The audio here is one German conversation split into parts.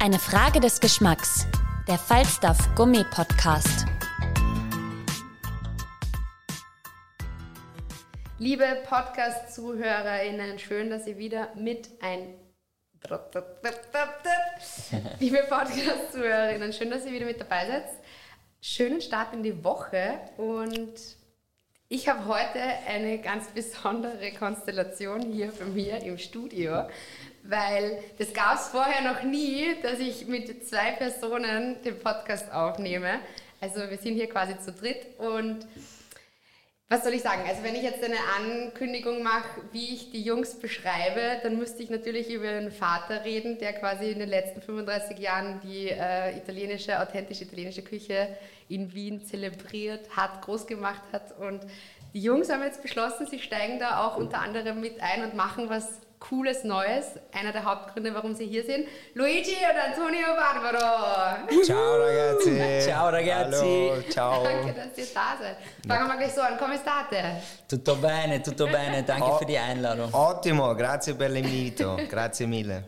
Eine Frage des Geschmacks. Der Falstaff Gourmet Podcast. Liebe Podcast-ZuhörerInnen, schön, dass ihr wieder mit ein. Liebe Podcast-ZuhörerInnen, schön, dass ihr wieder mit dabei seid. Schönen Start in die Woche und ich habe heute eine ganz besondere Konstellation hier bei mir im Studio weil das gab es vorher noch nie, dass ich mit zwei Personen den Podcast aufnehme. Also wir sind hier quasi zu dritt und was soll ich sagen? Also wenn ich jetzt eine Ankündigung mache, wie ich die Jungs beschreibe, dann müsste ich natürlich über einen Vater reden, der quasi in den letzten 35 Jahren die äh, italienische, authentische italienische Küche in Wien zelebriert hat, groß gemacht hat. Und die Jungs haben jetzt beschlossen, sie steigen da auch unter anderem mit ein und machen was Cooles Neues. Einer der Hauptgründe, warum Sie hier sind. Luigi und Antonio Barbaro. Ciao ragazzi. Ciao ragazzi. Hallo, ciao. Danke, dass ihr da seid. Fangen wir gleich so an. Come state? Tutto bene, tutto bene. Danke für die Einladung. Ottimo, grazie per l'invito. Grazie mille.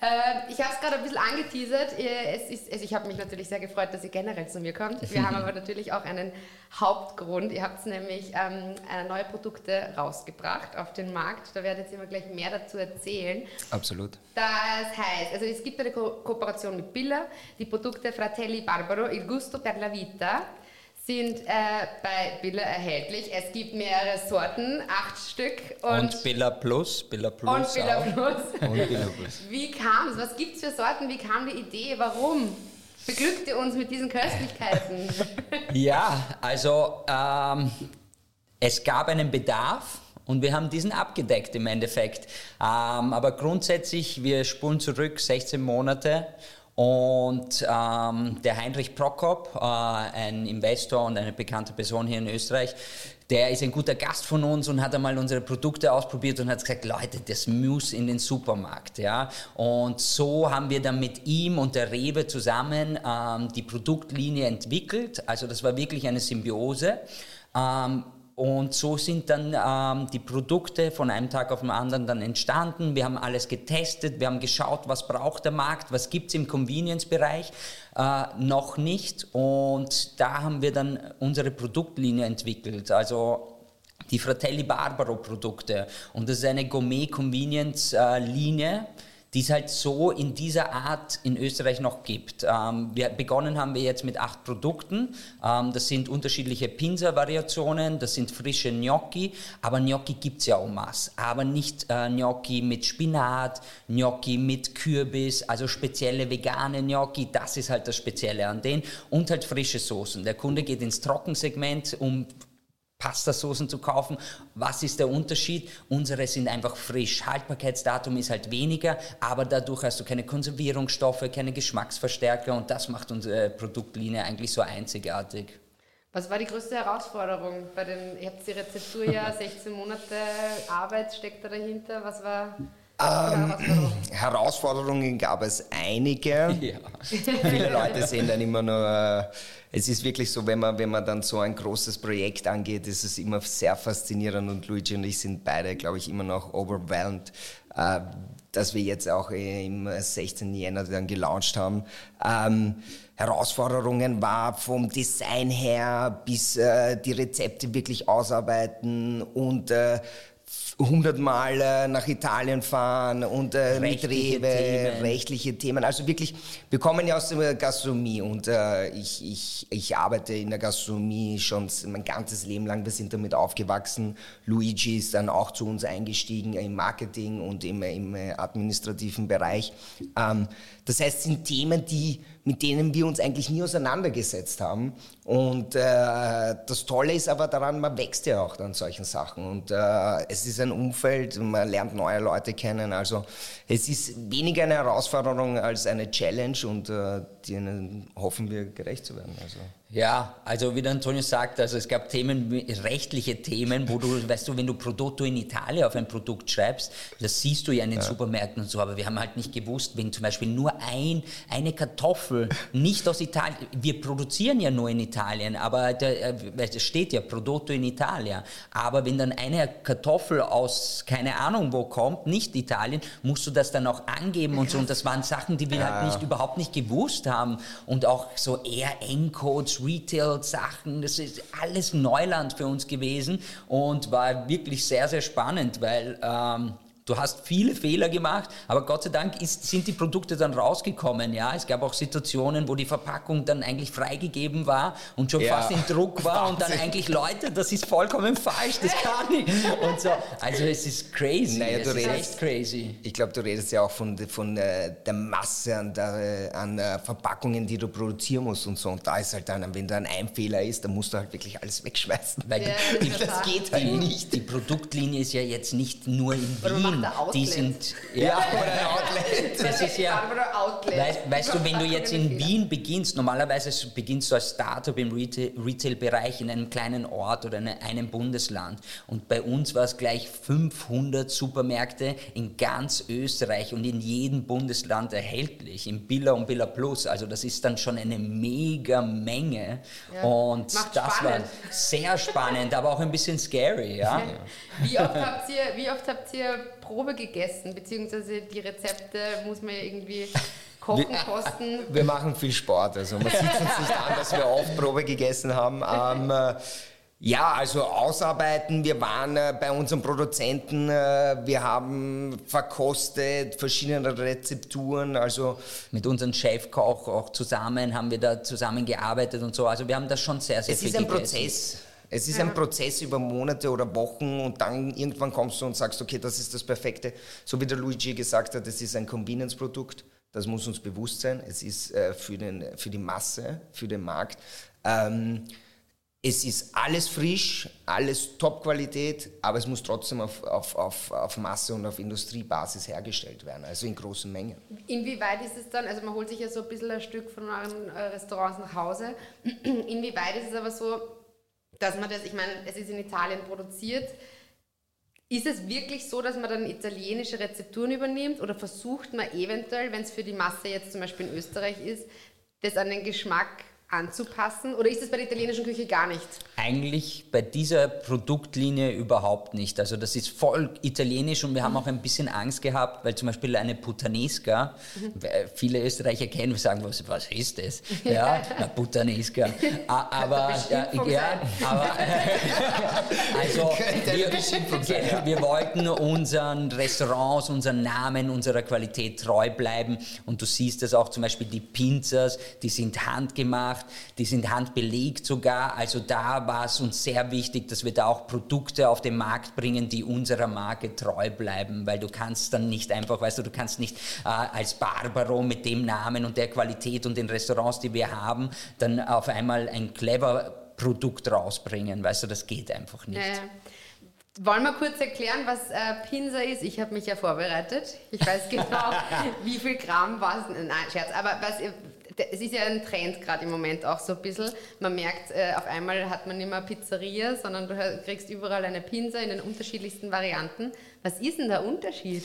Äh, ich habe es gerade ein bisschen angeteasert. Es ist, also ich habe mich natürlich sehr gefreut, dass ihr generell zu mir kommt. Wir haben aber natürlich auch einen Hauptgrund. Ihr habt nämlich ähm, neue Produkte rausgebracht auf den Markt. Da werdet ihr mir gleich mehr dazu erzählen. Absolut. Das heißt, also es gibt eine Ko Kooperation mit Billa, die Produkte Fratelli Barbaro, Il Gusto per la Vita sind äh, bei Billa erhältlich. Es gibt mehrere Sorten, acht Stück. Und, und Billa Plus, Billa Plus Und Billa. Plus. und Billa Plus. Wie kam es? Was gibt es für Sorten? Wie kam die Idee? Warum? Beglückte uns mit diesen Köstlichkeiten. ja, also ähm, es gab einen Bedarf. Und wir haben diesen abgedeckt im Endeffekt. Ähm, aber grundsätzlich, wir spulen zurück 16 Monate und ähm, der Heinrich Prokop, äh, ein Investor und eine bekannte Person hier in Österreich, der ist ein guter Gast von uns und hat einmal unsere Produkte ausprobiert und hat gesagt, Leute, das muss in den Supermarkt. Ja? Und so haben wir dann mit ihm und der Rewe zusammen ähm, die Produktlinie entwickelt. Also das war wirklich eine Symbiose. Ähm, und so sind dann ähm, die Produkte von einem Tag auf den anderen dann entstanden. Wir haben alles getestet, wir haben geschaut, was braucht der Markt, was gibt es im Convenience-Bereich, äh, noch nicht. Und da haben wir dann unsere Produktlinie entwickelt. Also die Fratelli Barbaro Produkte. Und das ist eine Gourmet-Convenience-Linie. Äh, die es halt so in dieser Art in Österreich noch gibt. Ähm, wir, begonnen haben wir jetzt mit acht Produkten. Ähm, das sind unterschiedliche Pinsa-Variationen, das sind frische Gnocchi, aber Gnocchi gibt es ja en masse. Aber nicht äh, Gnocchi mit Spinat, Gnocchi mit Kürbis, also spezielle vegane Gnocchi, das ist halt das Spezielle an denen. Und halt frische Soßen. Der Kunde geht ins Trockensegment, um Pastasoßen zu kaufen. Was ist der Unterschied? Unsere sind einfach frisch. Haltbarkeitsdatum ist halt weniger, aber dadurch hast du keine Konservierungsstoffe, keine Geschmacksverstärker und das macht unsere Produktlinie eigentlich so einzigartig. Was war die größte Herausforderung bei den, ihr habt die Rezeptur ja 16 Monate Arbeit steckt da dahinter. Was war ähm, Herausforderungen gab es einige. Ja. Viele Leute sehen dann immer nur, äh, es ist wirklich so, wenn man, wenn man dann so ein großes Projekt angeht, ist es immer sehr faszinierend und Luigi und ich sind beide, glaube ich, immer noch overwhelmed, äh, dass wir jetzt auch im 16. Jänner dann gelauncht haben. Ähm, Herausforderungen war vom Design her bis äh, die Rezepte wirklich ausarbeiten und äh, hundertmal äh, nach Italien fahren und äh, mit Rewe, Themen. rechtliche Themen. Also wirklich, wir kommen ja aus der Gastronomie und äh, ich, ich, ich arbeite in der Gastronomie schon mein ganzes Leben lang. Wir sind damit aufgewachsen. Luigi ist dann auch zu uns eingestiegen im Marketing und im, im administrativen Bereich. Ähm, das heißt, es sind Themen, die, mit denen wir uns eigentlich nie auseinandergesetzt haben. Und äh, das Tolle ist aber daran, man wächst ja auch an solchen Sachen. Und äh, es ist ein Umfeld, man lernt neue Leute kennen. Also es ist weniger eine Herausforderung als eine Challenge und äh, denen hoffen wir gerecht zu werden. Also. Ja, also wie der Antonio sagt, also es gab Themen, rechtliche Themen, wo du, weißt du, wenn du Prodotto in Italien auf ein Produkt schreibst, das siehst du ja in den ja. Supermärkten und so, aber wir haben halt nicht gewusst, wenn zum Beispiel nur ein, eine Kartoffel nicht aus Italien, wir produzieren ja nur in Italien, aber äh, es steht ja Prodotto in Italia, aber wenn dann eine Kartoffel aus, keine Ahnung wo kommt, nicht Italien, musst du das dann auch angeben und so und das waren Sachen, die wir ja. halt nicht, überhaupt nicht gewusst haben und auch so eher Endcodes, Retail-Sachen, das ist alles Neuland für uns gewesen und war wirklich sehr, sehr spannend, weil ähm, Du hast viele Fehler gemacht, aber Gott sei Dank ist, sind die Produkte dann rausgekommen. Ja, es gab auch Situationen, wo die Verpackung dann eigentlich freigegeben war und schon ja. fast in Druck war und dann eigentlich Leute, das ist vollkommen falsch, das kann ich. Und so, also es ist crazy. Naja, es ist redest, echt crazy. Ich glaube, du redest ja auch von, von äh, der Masse an, der, an äh, Verpackungen, die du produzieren musst und so. Und da ist halt dann, wenn da ein Fehler ist, dann musst du halt wirklich alles wegschmeißen. Weil ja, die, das geht halt nicht. Die Produktlinie ist ja jetzt nicht nur in Wien die sind ja, Outlet. Das ist ja, weißt, weißt du, wenn du jetzt in Wien beginnst, normalerweise beginnst du als Startup im Retail-Bereich in einem kleinen Ort oder in einem Bundesland. Und bei uns war es gleich 500 Supermärkte in ganz Österreich und in jedem Bundesland erhältlich, im Billa und Billa Plus. Also das ist dann schon eine mega Menge. Ja. Und Macht das spannend. war sehr spannend, aber auch ein bisschen scary. Ja? Wie, oft habt ihr, wie oft habt ihr Probe gegessen, beziehungsweise die Rezepte muss man ja irgendwie kochen, wir, kosten. Wir machen viel Sport, also man sieht uns nicht an, dass wir oft Probe gegessen haben. Ähm, äh, ja, also ausarbeiten. Wir waren äh, bei unseren Produzenten, äh, wir haben verkostet verschiedene Rezepturen. Also mit unserem Chefkoch auch zusammen haben wir da zusammengearbeitet und so. Also wir haben das schon sehr, sehr es viel Es ist ein gegessen. Prozess. Es ist ein Prozess über Monate oder Wochen und dann irgendwann kommst du und sagst, okay, das ist das Perfekte. So wie der Luigi gesagt hat, es ist ein Convenience-Produkt. Das muss uns bewusst sein. Es ist äh, für, den, für die Masse, für den Markt. Ähm, es ist alles frisch, alles Top-Qualität, aber es muss trotzdem auf, auf, auf, auf Masse und auf Industriebasis hergestellt werden, also in großen Mengen. Inwieweit ist es dann, also man holt sich ja so ein bisschen ein Stück von euren äh, Restaurants nach Hause, inwieweit ist es aber so, dass man das, ich meine, es ist in Italien produziert. Ist es wirklich so, dass man dann italienische Rezepturen übernimmt oder versucht man eventuell, wenn es für die Masse jetzt zum Beispiel in Österreich ist, das an den Geschmack anzupassen? Oder ist es bei der italienischen Küche gar nicht? Eigentlich bei dieser Produktlinie überhaupt nicht. Also das ist voll italienisch und wir haben auch ein bisschen Angst gehabt, weil zum Beispiel eine Puttanesca, mhm. viele Österreicher kennen, wir sagen, was, was ist das? Ja, eine Puttanesca. Aber, ja, ja, aber also wir, wir wollten unseren Restaurants, unseren Namen, unserer Qualität treu bleiben und du siehst das auch zum Beispiel die Pizzas, die sind handgemacht gemacht, die sind handbelegt sogar. Also da war es uns sehr wichtig, dass wir da auch Produkte auf den Markt bringen, die unserer Marke treu bleiben, weil du kannst dann nicht einfach, weißt du, du kannst nicht äh, als Barbaro mit dem Namen und der Qualität und den Restaurants, die wir haben, dann auf einmal ein clever Produkt rausbringen, weißt du, das geht einfach nicht. Naja. Wollen wir kurz erklären, was äh, Pinsa ist? Ich habe mich ja vorbereitet. Ich weiß genau, wie viel Gramm was. Nein, Scherz. Aber was, es ist ja ein Trend gerade im Moment auch so ein bisschen. Man merkt, äh, auf einmal hat man nicht mehr Pizzeria, sondern du kriegst überall eine Pinsa in den unterschiedlichsten Varianten. Was ist denn der Unterschied?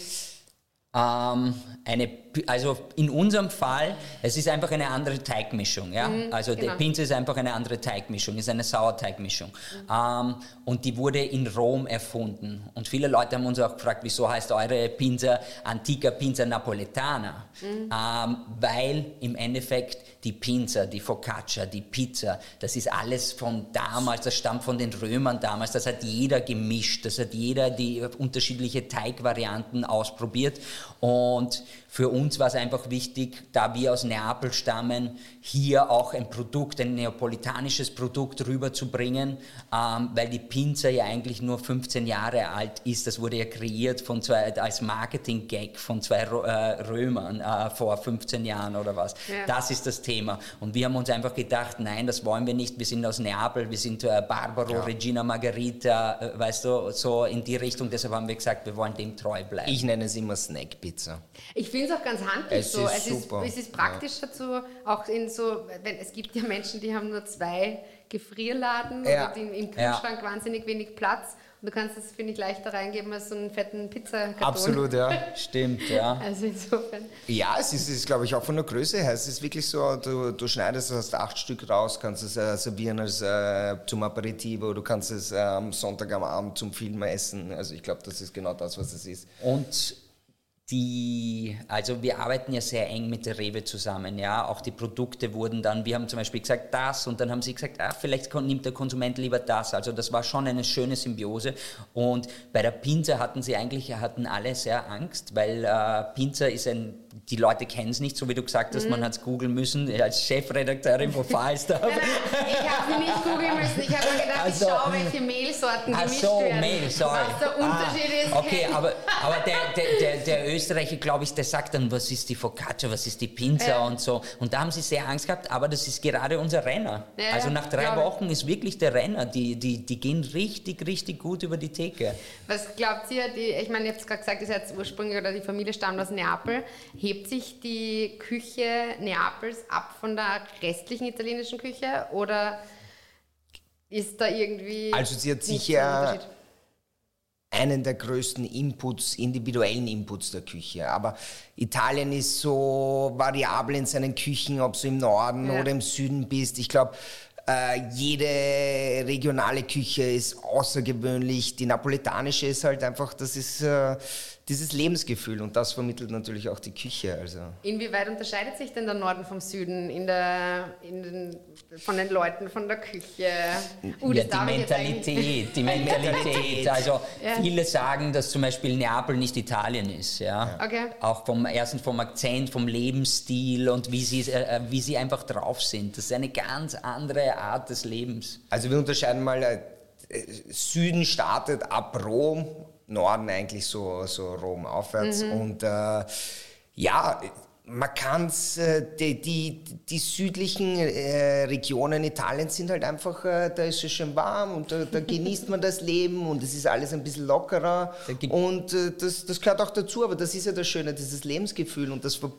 Ähm, eine, also in unserem Fall, es ist einfach eine andere Teigmischung. Ja? Mhm, also genau. der Pinze ist einfach eine andere Teigmischung, ist eine Sauerteigmischung. Mhm. Ähm, und die wurde in Rom erfunden. Und viele Leute haben uns auch gefragt, wieso heißt eure Pinza Antica Pinza Napoletana? Mhm. Ähm, weil im Endeffekt die Pinza, die Focaccia, die Pizza, das ist alles von damals, das stammt von den Römern damals, das hat jeder gemischt, das hat jeder die unterschiedliche Teigvarianten ausprobiert und für uns war es einfach wichtig, da wir aus Neapel stammen, hier auch ein Produkt, ein neapolitanisches Produkt rüberzubringen, ähm, weil die Pinza ja eigentlich nur 15 Jahre alt ist. Das wurde ja kreiert von zwei, als Marketing-Gag von zwei äh, Römern äh, vor 15 Jahren oder was. Ja. Das ist das Thema. Thema. Und wir haben uns einfach gedacht, nein, das wollen wir nicht. Wir sind aus Neapel, wir sind äh, Barbaro, ja. Regina Margherita, äh, weißt du, so in die Richtung. Deshalb haben wir gesagt, wir wollen dem treu bleiben. Ich nenne es immer Snackpizza. Ich finde es auch ganz handlich es so. Ist es, super. Ist, es ist praktisch dazu, auch in so, wenn es gibt ja Menschen, die haben nur zwei Gefrierladen ja. und im, im Kühlschrank ja. wahnsinnig wenig Platz. Und du kannst das, finde ich, leichter reingeben als so einen fetten Pizzakarton. Absolut, ja. Stimmt, ja. Also insofern. Ja, es ist, ist glaube ich, auch von der Größe her. Es ist wirklich so, du, du schneidest, hast acht Stück raus, kannst es äh, servieren als, äh, zum Aperitivo, du kannst es äh, am Sonntag am Abend zum Film essen. Also ich glaube, das ist genau das, was es ist. Und die, also wir arbeiten ja sehr eng mit der Rewe zusammen, ja, auch die Produkte wurden dann, wir haben zum Beispiel gesagt das und dann haben sie gesagt, ah, vielleicht nimmt der Konsument lieber das, also das war schon eine schöne Symbiose. Und bei der Pinza hatten sie eigentlich, hatten alle sehr Angst, weil äh, Pinza ist ein die Leute kennen es nicht, so wie du gesagt hast, mhm. man hat es googeln müssen. Als Chefredakteurin von Falstaff. ich habe sie nicht googeln müssen. Ich habe mir gedacht, also, ich schaue, welche Mehlsorten ach gemischt so, werden. Mehl, sorry. Was der Unterschied ah, ist. Okay, aber, aber der, der, der, der Österreicher, glaube ich, der sagt dann, was ist die Focaccia, was ist die Pinza ja. und so. Und da haben sie sehr Angst gehabt, aber das ist gerade unser Renner. Ja, also nach drei Wochen ist wirklich der Renner. Die, die, die gehen richtig, richtig gut über die Theke. Was glaubt ihr, die, ich meine, ihr habt es gerade gesagt, ihr seid ursprünglich oder die Familie stammt aus Neapel. Hebt sich die Küche Neapels ab von der restlichen italienischen Küche oder ist da irgendwie. Also, sie hat sicher einen der größten Inputs, individuellen Inputs der Küche. Aber Italien ist so variabel in seinen Küchen, ob du im Norden ja. oder im Süden bist. Ich glaube, äh, jede regionale Küche ist außergewöhnlich. Die napoletanische ist halt einfach, das ist äh, dieses Lebensgefühl und das vermittelt natürlich auch die Küche. Also. Inwieweit unterscheidet sich denn der Norden vom Süden in der, in den, von den Leuten, von der Küche? Uh, ja, die Mentalität, die Mentalität. Also ja. viele sagen, dass zum Beispiel Neapel nicht Italien ist. Ja? Okay. Auch vom erstens vom Akzent, vom Lebensstil und wie sie, äh, wie sie einfach drauf sind. Das ist eine ganz andere Art des Lebens. Also wir unterscheiden mal, äh, Süden startet ab Rom Norden eigentlich so, so Rom aufwärts. Mhm. Und äh, ja, man kann es, äh, die, die, die, südlichen äh, Regionen Italiens sind halt einfach, äh, da ist es schön warm und da, da genießt man das Leben und es ist alles ein bisschen lockerer und äh, das, das gehört auch dazu, aber das ist ja das Schöne, dieses Lebensgefühl und das ver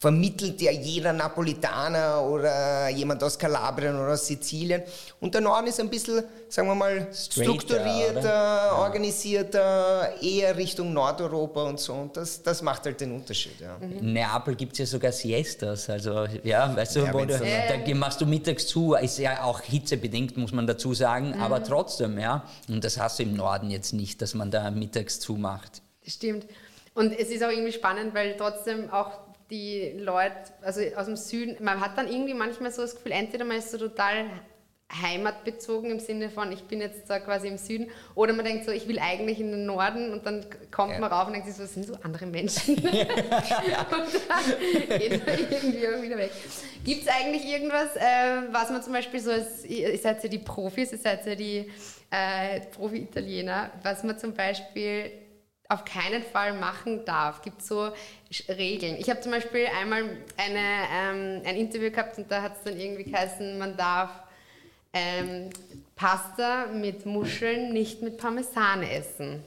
vermittelt ja jeder Napolitaner oder jemand aus Kalabrien oder aus Sizilien und der Norden ist ein bisschen, sagen wir mal, strukturierter, ja. organisierter, eher Richtung Nordeuropa und so und das, das macht halt den Unterschied. Ja. In Neapel gibt es ja sogar Siestas, also ja, weißt du, ja, wo du, da machst du mittags zu, ist ja auch hitzebedingt, muss man dazu sagen, mhm. aber trotzdem, ja, und das hast du im Norden jetzt nicht, dass man da mittags zumacht. Das stimmt. Und es ist auch irgendwie spannend, weil trotzdem auch die Leute, also aus dem Süden, man hat dann irgendwie manchmal so das Gefühl, entweder man ist so total heimatbezogen im Sinne von, ich bin jetzt da quasi im Süden. Oder man denkt so, ich will eigentlich in den Norden und dann kommt ja. man rauf und denkt sich so, das sind so andere Menschen. und dann geht man irgendwie wieder weg. Gibt es eigentlich irgendwas, äh, was man zum Beispiel so, als, ihr seid ja die Profis, ihr seid ja die äh, Profi-Italiener, was man zum Beispiel auf keinen Fall machen darf. Gibt so Regeln. Ich habe zum Beispiel einmal eine, ähm, ein Interview gehabt und da hat es dann irgendwie geheißen, man darf ähm, Pasta mit Muscheln nicht mit Parmesan essen.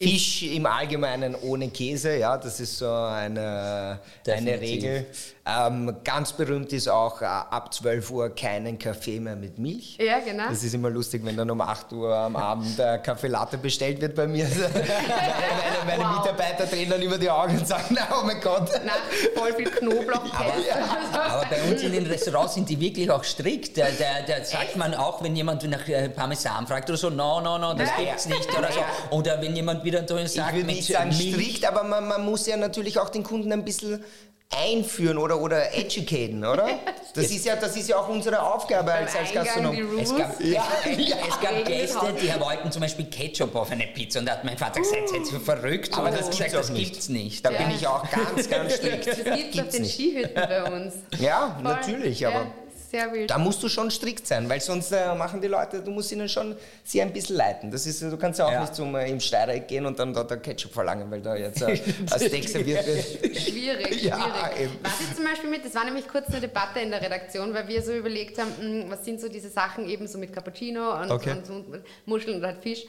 Fisch im Allgemeinen ohne Käse, ja, das ist so eine, eine Regel. Ähm, ganz berühmt ist auch äh, ab 12 Uhr keinen Kaffee mehr mit Milch. Ja, genau. Das ist immer lustig, wenn dann um 8 Uhr am Abend äh, Kaffee Latte bestellt wird bei mir. meine, meine wow. Mitarbeiter drehen dann über die Augen und sagen, na, oh mein Gott. Na, voll viel Knoblauch. aber, aber, bei uns in den Restaurants sind die wirklich auch strikt. Da, da, da sagt man auch, wenn jemand nach äh, Parmesan fragt oder so, no, no, no, das ja. gibt's nicht oder so. Oder wenn jemand wieder sagt, ich würde nicht sagen strikt, aber man, man muss ja natürlich auch den Kunden ein bisschen einführen oder, oder educaten, oder? Das ist, ja, das ist ja auch unsere Aufgabe als, als Gastronom. Es gab, ja, ja. es gab Gäste, die wollten zum Beispiel Ketchup auf eine Pizza und da hat mein Vater gesagt, seid ihr verrückt? Aber das, gesagt, das gibt's nicht. Da ja. bin ich auch ganz, ganz strikt. Das gibt es auf den Skihütten bei uns. Ja, Voll. natürlich, aber sehr wild. Da musst du schon strikt sein, weil sonst äh, machen die Leute, du musst ihnen schon sie ein bisschen leiten. Das ist, du kannst ja auch Ja. nicht zum äh, im Steireck gehen und dann dort der Ketchup verlangen, weil da jetzt äh, ein Steak serviert wird. Schwierig, Ja, schwierig. eben. Was ich zum Beispiel mit, das war nämlich kurz eine Debatte in der Redaktion, weil wir so überlegt haben, mh, was sind so diese Sachen eben so mit Cappuccino und, Okay. und, und Muscheln oder halt Fisch.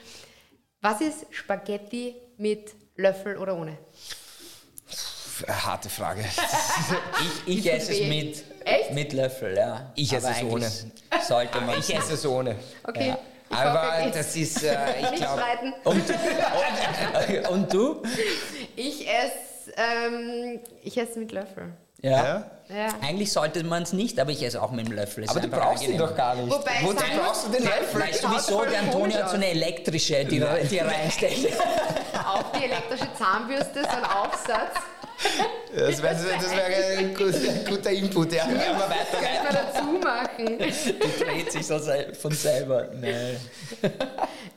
Was ist Spaghetti mit Löffel oder ohne? Harte Frage. Ich, ich esse es mit, Echt? mit Löffel, ja. Ich esse Aber es ohne. Sollte man. Ich esse es ohne. Okay. Ja. Ich Aber hoffe, das ist, äh, ich nicht glaube, streiten. Und, und du? Ich esse, ähm, ich esse mit Löffel. Ja? Ja. Eigentlich sollte man es nicht, aber ich esse auch mit dem Löffel. Ist aber du brauchst ihn doch gar nicht. Wobei ich Wozu brauchst du den Löffel? Weißt du wieso? Der Antonio hat so eine elektrische, die, die er reinsteckt. Auf die elektrische Zahnbürste, so ein Aufsatz. Das wäre wär ein, guter, ein guter Input, ja. Immer weiter man dazu machen. Die dreht sich so von selber. Nee.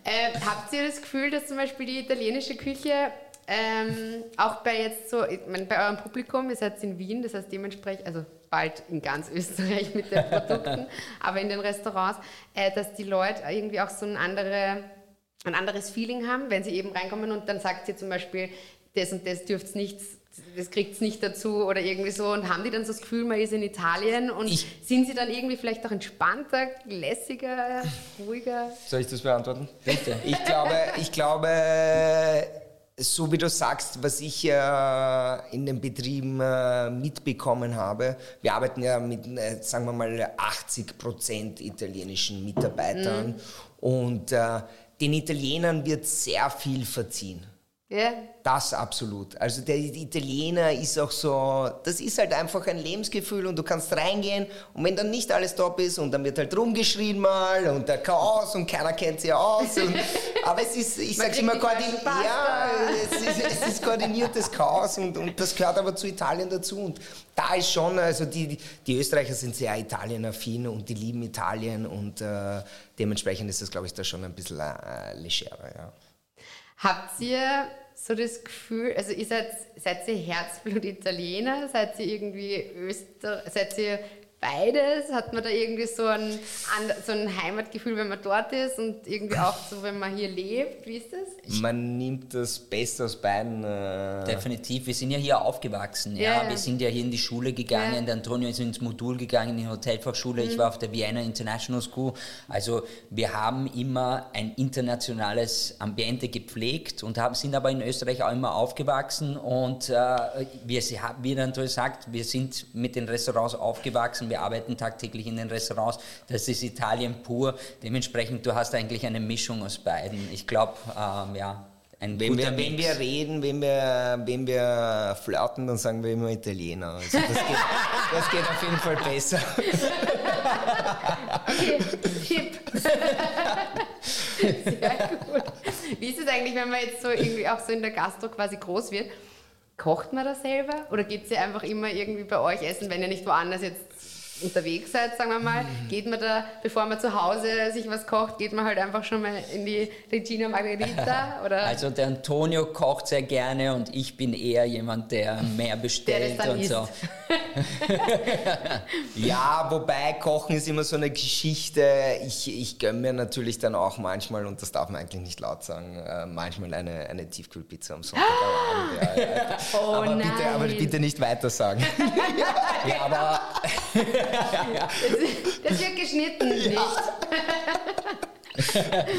Äh, habt ihr das Gefühl, dass zum Beispiel die italienische Küche ähm, auch bei jetzt so, ich mein, bei eurem Publikum, ihr seid in Wien, das heißt dementsprechend, also bald in ganz Österreich mit den Produkten, aber in den Restaurants, äh, dass die Leute irgendwie auch so ein, andere, ein anderes Feeling haben, wenn sie eben reinkommen und dann sagt sie zum Beispiel, das und das dürft nichts, das kriegt es nicht dazu oder irgendwie so und haben die dann so das Gefühl, man ist in Italien und Ich- sind sie dann irgendwie vielleicht auch entspannter, lässiger, ruhiger? Soll ich das beantworten? Bitte. Ich glaube, ich glaube, so wie du sagst, was ich äh, in den Betrieben äh, mitbekommen habe, wir arbeiten ja mit, äh, sagen wir mal, 80 Prozent italienischen Mitarbeitern und äh, den Italienern wird sehr viel verziehen. Ja, Das absolut. Also der Italiener ist auch so, das ist halt einfach ein Lebensgefühl und du kannst reingehen und wenn dann nicht alles top ist und dann wird halt rumgeschrien mal und der Chaos und keiner kennt sie aus. Und, aber es ist, ich Man sag's immer, koordin ja, es ist, es ist koordiniertes Chaos und, und das gehört aber zu Italien dazu. Und da ist schon, also die, die Österreicher sind sehr italienaffin und die lieben Italien und äh, dementsprechend ist das, glaube ich, da schon ein bisschen äh, legerer. Ja. Habt ihr so das Gefühl, also ihr seid, seid ihr Herzblut-Italiener, seid ihr irgendwie Öster, seid ihr beides? Hat man da irgendwie so ein, so ein Heimatgefühl, wenn man dort ist und irgendwie auch so, wenn man hier lebt? Wie ist das? Man nimmt das Beste aus beiden. Äh, Definitiv, wir sind ja hier aufgewachsen. Ja, Ja. Wir sind ja hier in die Schule gegangen. Ja. Der Antonio ist ins Modul gegangen, in die Hotelfachschule. Ich war auf der Vienna International School. Also wir haben immer ein internationales Ambiente gepflegt und haben, sind aber in Österreich auch immer aufgewachsen. Und äh, wir, wie der Antonio sagt, wir sind mit den Restaurants aufgewachsen. Wir arbeiten tagtäglich in den Restaurants. Das ist Italien pur. Dementsprechend, du hast eigentlich eine Mischung aus beiden. Ich glaube, ähm, ja, ein wenn, guter wir, wenn wir reden, wenn wir, wenn wir flirten, dann sagen wir immer Italiener. Also das, geht, das geht auf jeden Fall besser. Okay, hip. Sehr gut. Wie ist es eigentlich, wenn man jetzt so irgendwie auch so in der Gastro quasi groß wird? Kocht man da selber oder geht ihr einfach immer irgendwie bei euch essen, wenn ihr nicht woanders jetzt unterwegs seid, sagen wir mal? Geht man da, bevor man zu Hause sich was kocht, geht man halt einfach schon mal in die Regina Margherita? Oder? Also der Antonio kocht sehr gerne und ich bin eher jemand, der mehr bestellt dann und isst. so. Ja, wobei Kochen ist immer so eine Geschichte. Ich, ich gönne mir natürlich dann auch manchmal, und das darf man eigentlich nicht laut sagen, äh, manchmal eine, eine Tiefkühlpizza am Sonntagabend. Ja, ja. oh aber, nein. bitte, aber bitte nicht weiter sagen. Ja, aber das wird geschnitten, nicht?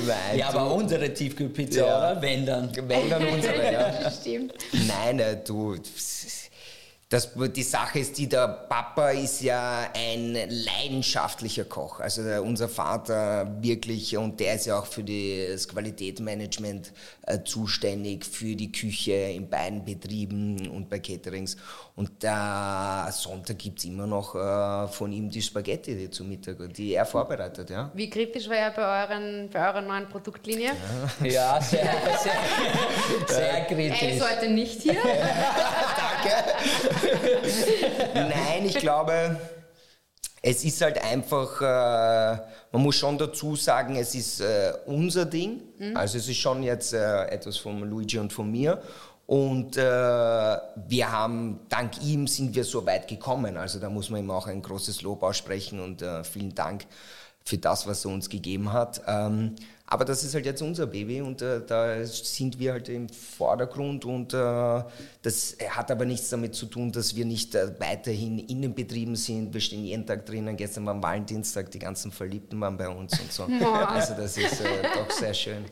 Nein, ja, aber unsere Tiefkühlpizza, Ja. oder? Wenn dann. wenn dann unsere, ja. Stimmt. Nein, du. Das, die Sache ist die, der Papa ist ja ein leidenschaftlicher Koch. Also der, unser Vater wirklich, und der ist ja auch für die, das Qualitätsmanagement äh, zuständig, für die Küche in beiden Betrieben und bei Caterings. Und äh, Sonntag gibt es immer noch äh, von ihm die Spaghetti die zum Mittag, die er vorbereitet. Ja. Wie kritisch war er bei, euren, bei eurer neuen Produktlinie? Ja, sehr, sehr, sehr Er kritisch. ist heute nicht hier. Nein, ich glaube, es ist halt einfach, äh, man muss schon dazu sagen, es ist äh, unser Ding. Also es ist schon jetzt äh, etwas von Luigi und von mir. Und äh, wir haben, dank ihm sind wir so weit gekommen. Also da muss man ihm auch ein großes Lob aussprechen und äh, vielen Dank für das, was er uns gegeben hat. Ähm, aber das ist halt jetzt unser Baby und äh, da sind wir halt im Vordergrund und äh, das hat aber nichts damit zu tun, dass wir nicht äh, weiterhin in den Betrieben sind. Wir stehen jeden Tag drinnen. Gestern war Valentinstag, die ganzen Verliebten waren bei uns und so. Also das ist äh, doch sehr schön.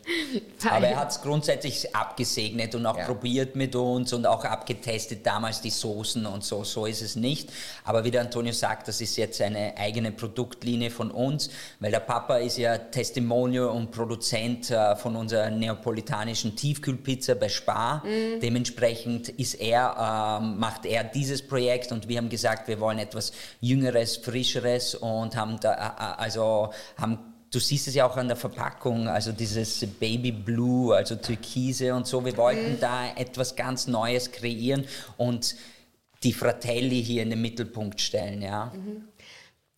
Aber er hat es grundsätzlich abgesegnet und auch ja. probiert mit uns und auch abgetestet damals die Soßen und so. So ist es nicht. Aber wie der Antonio sagt, das ist jetzt eine eigene Produktlinie von uns, weil der Papa ist ja Testimonial und Produzent äh, von unserer neapolitanischen Tiefkühlpizza bei Spar. Mhm. Dementsprechend ist er, ähm, macht er dieses Projekt und wir haben gesagt, wir wollen etwas Jüngeres, Frischeres und haben da, äh, äh, also haben Du siehst es ja auch an der Verpackung, also dieses Baby Blue, also Türkise und so. Wir wollten mhm. da etwas ganz Neues kreieren und die Fratelli hier in den Mittelpunkt stellen, ja. Mhm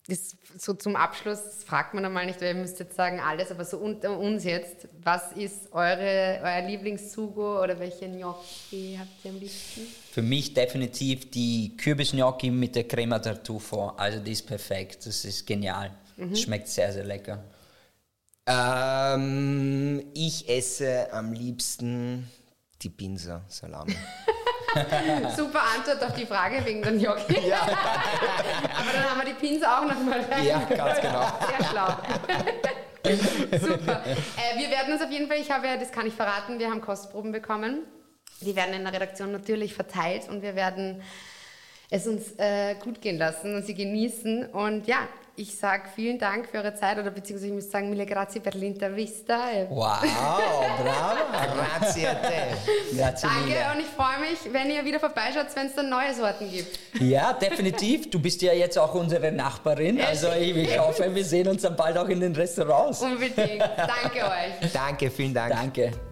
das so zum Abschluss fragt man einmal nicht, weil ihr müsst jetzt sagen alles, aber so unter uns jetzt, was ist eure, euer Lieblingssugo oder welche Gnocchi habt ihr am liebsten? Für mich definitiv die Kürbis-Gnocchi mit der Crema Tartufo. Also die ist perfekt, das ist genial. Mhm. Schmeckt sehr, sehr lecker. Ähm, ich esse am liebsten die Pinsa Salami. Super Antwort auf die Frage wegen der Gnocchi. Ja. Aber dann haben wir die Pins auch nochmal rein. Ja, ganz genau. Sehr schlau. Super. Äh, wir werden uns auf jeden Fall, ich habe ja, das kann ich verraten, wir haben Kostproben bekommen. Die werden in der Redaktion natürlich verteilt und wir werden es uns äh, gut gehen lassen und sie genießen. Und ja, ich sage vielen Dank für eure Zeit oder beziehungsweise ich muss sagen, mille grazie per l'intervista. Wow, bravo. grazie a te. Grazie Danke mille. und ich freue mich, wenn ihr wieder vorbeischaut, wenn es dann neue Sorten gibt. Ja, definitiv. Du bist ja jetzt auch unsere Nachbarin. Also ich, ich hoffe, wir sehen uns dann bald auch in den Restaurants. Unbedingt. Danke euch. Danke, vielen Dank. Danke.